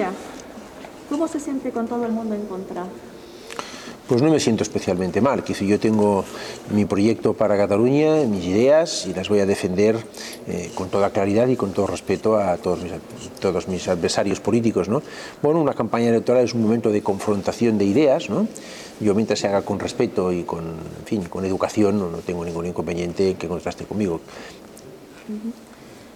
suya. ¿Cómo se siente con todo el mundo en contra? Pues no me siento especialmente mal. Que si yo tengo mi proyecto para Cataluña, mis ideas y las voy a defender eh, con toda claridad y con todo respeto a todos mis, todos mis adversarios políticos. ¿no? Bueno, una campaña electoral es un momento de confrontación de ideas. ¿no? Yo mientras se haga con respeto y con, en fin, con educación no, no tengo ningún inconveniente que contraste conmigo. Ujú.